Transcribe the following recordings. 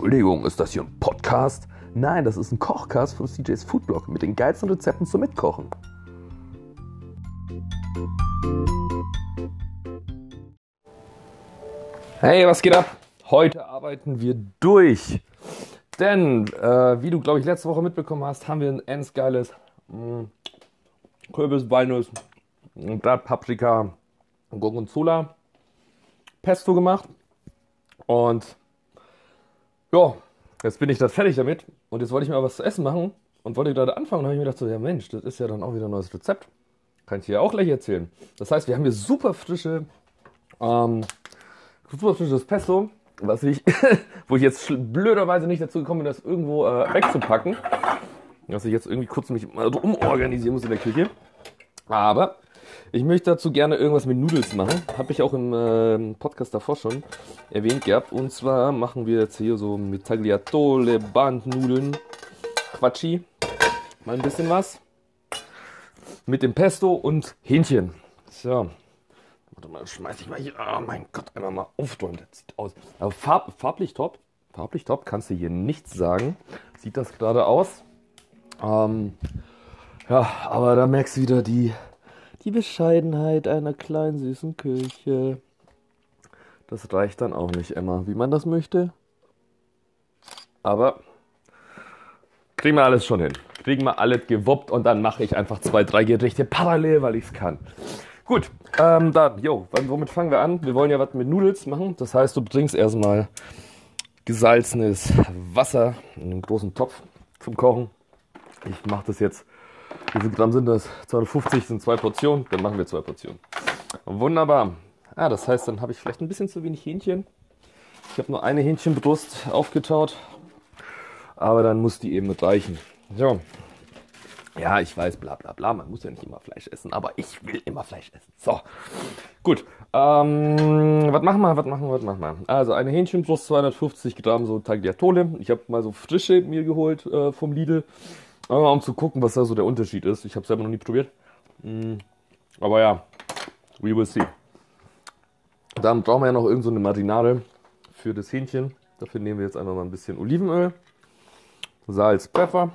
Entschuldigung, ist das hier ein Podcast? Nein, das ist ein Kochcast von CJ's Foodblog mit den geilsten Rezepten zum Mitkochen. Hey, was geht ab? Heute arbeiten wir durch. Denn, äh, wie du, glaube ich, letzte Woche mitbekommen hast, haben wir ein ends geiles mh, Kürbis, Walnuss, Blatt, Paprika, Gorgonzola Pesto gemacht. Und ja, jetzt bin ich da fertig damit. Und jetzt wollte ich mir was zu essen machen und wollte gerade anfangen. Und habe ich mir gedacht, so, ja Mensch, das ist ja dann auch wieder ein neues Rezept. Kann ich dir auch gleich erzählen. Das heißt, wir haben hier super frische, ähm, super frisches Pesto, was ich, wo ich jetzt blöderweise nicht dazu gekommen bin, das irgendwo äh, wegzupacken. Dass ich jetzt irgendwie kurz mich mal umorganisieren muss in der Küche. Aber ich möchte dazu gerne irgendwas mit Nudels machen. Habe ich auch im äh, Podcast davor schon erwähnt gehabt. Und zwar machen wir jetzt hier so mit Tagliatole, Bandnudeln, Quatschi. Mal ein bisschen was. Mit dem Pesto und Hähnchen. So. Warte mal, schmeiß ich mal hier. Oh mein Gott, einmal mal aufräumen. Das sieht aus. Aber farb, farblich top. Farblich top, kannst du hier nichts sagen. Sieht das gerade aus. Ähm, ja, aber da merkst du wieder die die Bescheidenheit einer kleinen süßen Küche. Das reicht dann auch nicht immer, wie man das möchte. Aber kriegen wir alles schon hin. Kriegen wir alles gewuppt und dann mache ich einfach zwei, drei Gerichte parallel, weil ich es kann. Gut, ähm, dann, jo, womit fangen wir an? Wir wollen ja was mit Nudels machen. Das heißt, du bringst erstmal gesalzenes Wasser in einen großen Topf zum Kochen. Ich mache das jetzt wie viel Gramm sind das? 250 sind zwei Portionen, dann machen wir zwei Portionen. Wunderbar. Ah, das heißt, dann habe ich vielleicht ein bisschen zu wenig Hähnchen. Ich habe nur eine Hähnchenbrust aufgetaut, aber dann muss die eben mit reichen. So. Ja, ich weiß, bla bla bla, man muss ja nicht immer Fleisch essen, aber ich will immer Fleisch essen. So, gut. Ähm, was machen wir, was machen wir, was machen wir? Also eine Hähnchenbrust, 250 Gramm so Tagliatole. Ich habe mal so frische mir geholt äh, vom Lidl. Aber um zu gucken, was da so der Unterschied ist. Ich habe es selber noch nie probiert. Mm, aber ja, we will see. Dann brauchen wir ja noch irgendeine so Marinade für das Hähnchen. Dafür nehmen wir jetzt einfach mal ein bisschen Olivenöl, Salz, Pfeffer.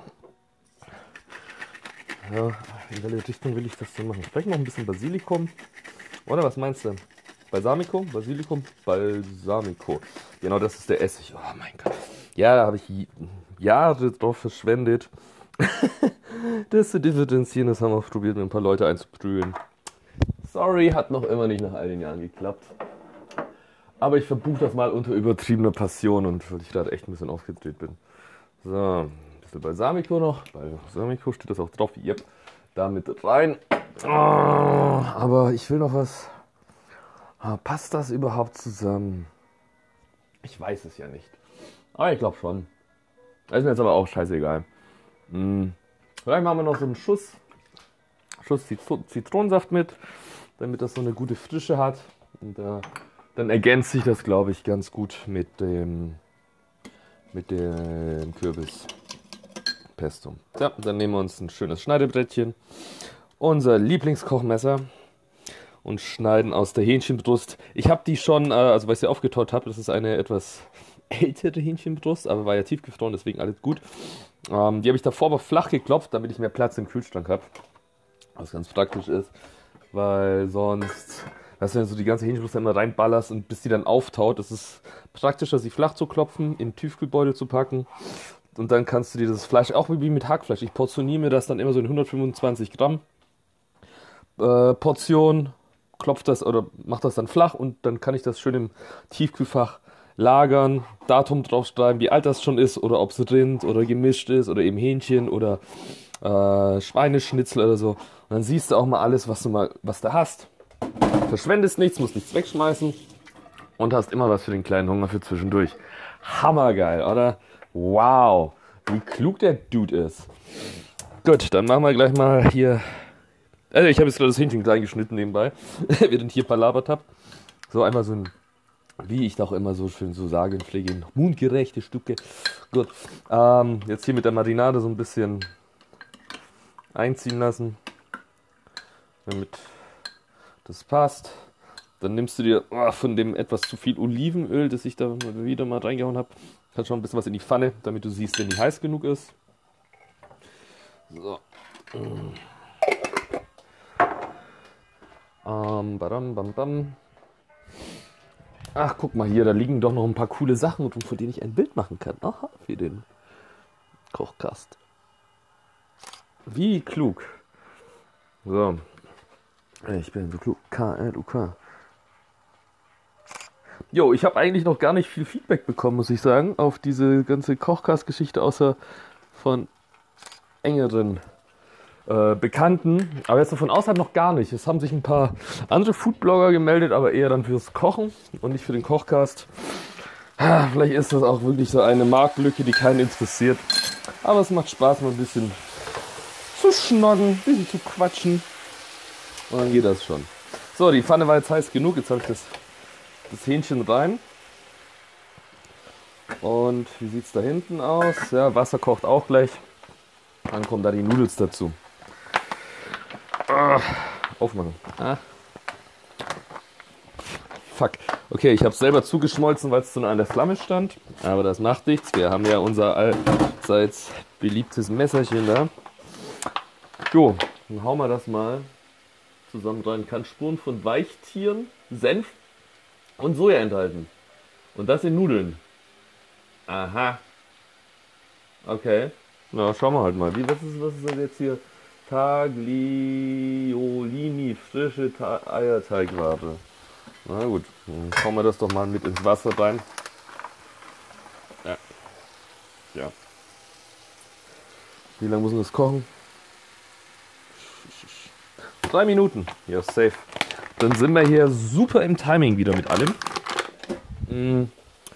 Ja, in welche Richtung will ich das denn machen? Vielleicht noch ein bisschen Basilikum. Oder was meinst du? Balsamico? Basilikum? Balsamico. Genau, das ist der Essig. Oh mein Gott. Ja, da habe ich Jahre drauf verschwendet, das zu differenzieren, das haben wir probiert, mit ein paar Leute einzuprügeln. Sorry, hat noch immer nicht nach all den Jahren geklappt. Aber ich verbuche das mal unter übertriebener Passion und weil ich gerade echt ein bisschen aufgedreht bin. So, ein bisschen Balsamico noch. Balsamico steht das auch drauf. Yep, da mit rein. Oh, aber ich will noch was. Ah, passt das überhaupt zusammen? Ich weiß es ja nicht. Aber ich glaube schon. ist mir jetzt aber auch scheißegal. Vielleicht machen wir noch so einen Schuss, Schuss Zitronensaft mit, damit das so eine gute Frische hat. Und äh, dann ergänzt sich das, glaube ich, ganz gut mit dem, mit dem Kürbispesto. Ja, dann nehmen wir uns ein schönes Schneidebrettchen, unser Lieblingskochmesser und schneiden aus der Hähnchenbrust. Ich habe die schon, äh, also weil ich sie aufgetaut habe, das ist eine etwas ältere Hähnchenbrust, aber war ja tiefgefroren, deswegen alles gut. Ähm, die habe ich davor aber flach geklopft, damit ich mehr Platz im Kühlschrank habe. Was ganz praktisch ist, weil sonst, dass du so die ganze Hähnchenbrust immer reinballerst und bis die dann auftaut, ist es praktischer, sie flach zu klopfen, in Tiefkühlbeutel zu packen. Und dann kannst du dir das Fleisch, auch wie mit Hackfleisch, ich portioniere mir das dann immer so in 125 Gramm äh, Portion, klopf das oder mach das dann flach und dann kann ich das schön im Tiefkühlfach lagern, Datum draufschreiben, wie alt das schon ist oder ob es Rind oder gemischt ist oder eben Hähnchen oder äh, Schweineschnitzel oder so. Und dann siehst du auch mal alles, was du mal, was du hast. Verschwendest nichts, musst nichts wegschmeißen und hast immer was für den kleinen Hunger für zwischendurch. Hammergeil, oder? Wow, wie klug der Dude ist. Gut, dann machen wir gleich mal hier. Also ich habe jetzt gerade das Hähnchen klein geschnitten nebenbei, während ich hier palabert habe. So einmal so ein wie ich doch immer so schön so sage, pflege mundgerechte Stücke. Gut, ähm, jetzt hier mit der Marinade so ein bisschen einziehen lassen, damit das passt. Dann nimmst du dir oh, von dem etwas zu viel Olivenöl, das ich da wieder mal reingehauen habe, kannst schon ein bisschen was in die Pfanne, damit du siehst, wenn die heiß genug ist. So. Ähm, badam, bam, bam. Ach, guck mal hier, da liegen doch noch ein paar coole Sachen, von denen ich ein Bild machen kann. Aha, für den Kochkast. Wie klug. So. Ich bin so klug. K-L-U-K. Jo, ich habe eigentlich noch gar nicht viel Feedback bekommen, muss ich sagen, auf diese ganze Kochkast-Geschichte, außer von engeren äh, Bekannten. Aber jetzt so von außerhalb noch gar nicht. Es haben sich ein paar andere Foodblogger gemeldet, aber eher dann fürs Kochen und nicht für den Kochcast. Vielleicht ist das auch wirklich so eine Marktlücke, die keinen interessiert. Aber es macht Spaß, mal ein bisschen zu schnocken, ein bisschen zu quatschen. Und dann geht das schon. So, die Pfanne war jetzt heiß genug. Jetzt habe ich das, das Hähnchen rein. Und wie sieht es da hinten aus? Ja, Wasser kocht auch gleich. Dann kommen da die Nudels dazu. Ah, aufmachen. Ah. Fuck. Okay, ich habe selber zugeschmolzen, weil es zu nah an der Flamme stand. Aber das macht nichts. Wir haben ja unser allseits beliebtes Messerchen da. Jo, dann hauen wir das mal zusammen rein. Kann Spuren von Weichtieren, Senf und Soja enthalten. Und das in Nudeln. Aha. Okay. Na, schauen wir halt mal. Wie, was, ist, was ist das jetzt hier? Tagliolini, frische Ta Eierteigware. Na gut, dann hauen wir das doch mal mit ins Wasser rein. Ja. Ja. Wie lange muss das kochen? Drei Minuten. Ja, safe. Dann sind wir hier super im Timing wieder mit allem. Hm.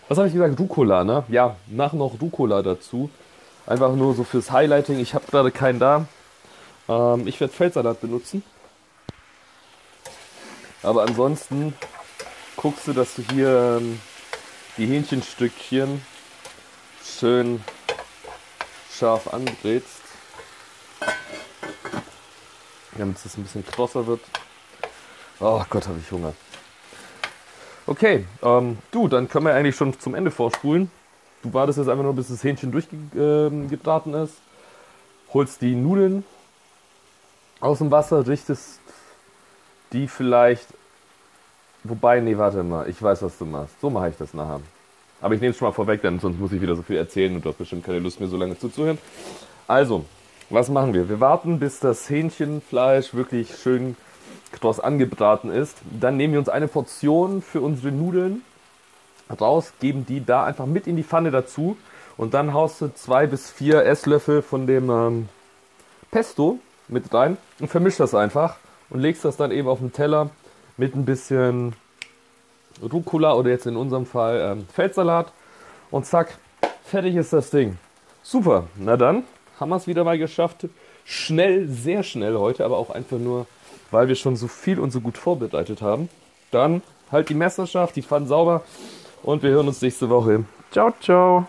Was habe ich gesagt? Rucola, ne? Ja, nach noch Rucola dazu. Einfach nur so fürs Highlighting. Ich habe gerade keinen da. Ähm, ich werde Feldsalat benutzen. Aber ansonsten guckst du, dass du hier ähm, die Hähnchenstückchen schön scharf anbrätst. Damit es ein bisschen krosser wird. Oh Gott, habe ich Hunger. Okay, ähm, du, dann können wir eigentlich schon zum Ende vorspulen. Du wartest jetzt einfach nur, bis das Hähnchen durchgebraten ist. Holst die Nudeln aus dem Wasser, richtest die vielleicht. Wobei, nee, warte mal, ich weiß, was du machst. So mache ich das nachher. Aber ich nehme es schon mal vorweg, denn sonst muss ich wieder so viel erzählen und du hast bestimmt keine Lust, mir so lange zuzuhören. Also, was machen wir? Wir warten, bis das Hähnchenfleisch wirklich schön kross angebraten ist. Dann nehmen wir uns eine Portion für unsere Nudeln raus, geben die da einfach mit in die Pfanne dazu und dann haust du zwei bis vier Esslöffel von dem ähm, Pesto mit rein und vermischst das einfach und legst das dann eben auf den Teller mit ein bisschen Rucola oder jetzt in unserem Fall ähm, Feldsalat und zack, fertig ist das Ding. Super, na dann haben wir es wieder mal geschafft. Schnell, sehr schnell heute, aber auch einfach nur, weil wir schon so viel und so gut vorbereitet haben. Dann halt die Messerschaft, die Pfannen sauber und wir hören uns nächste Woche. Ciao, ciao.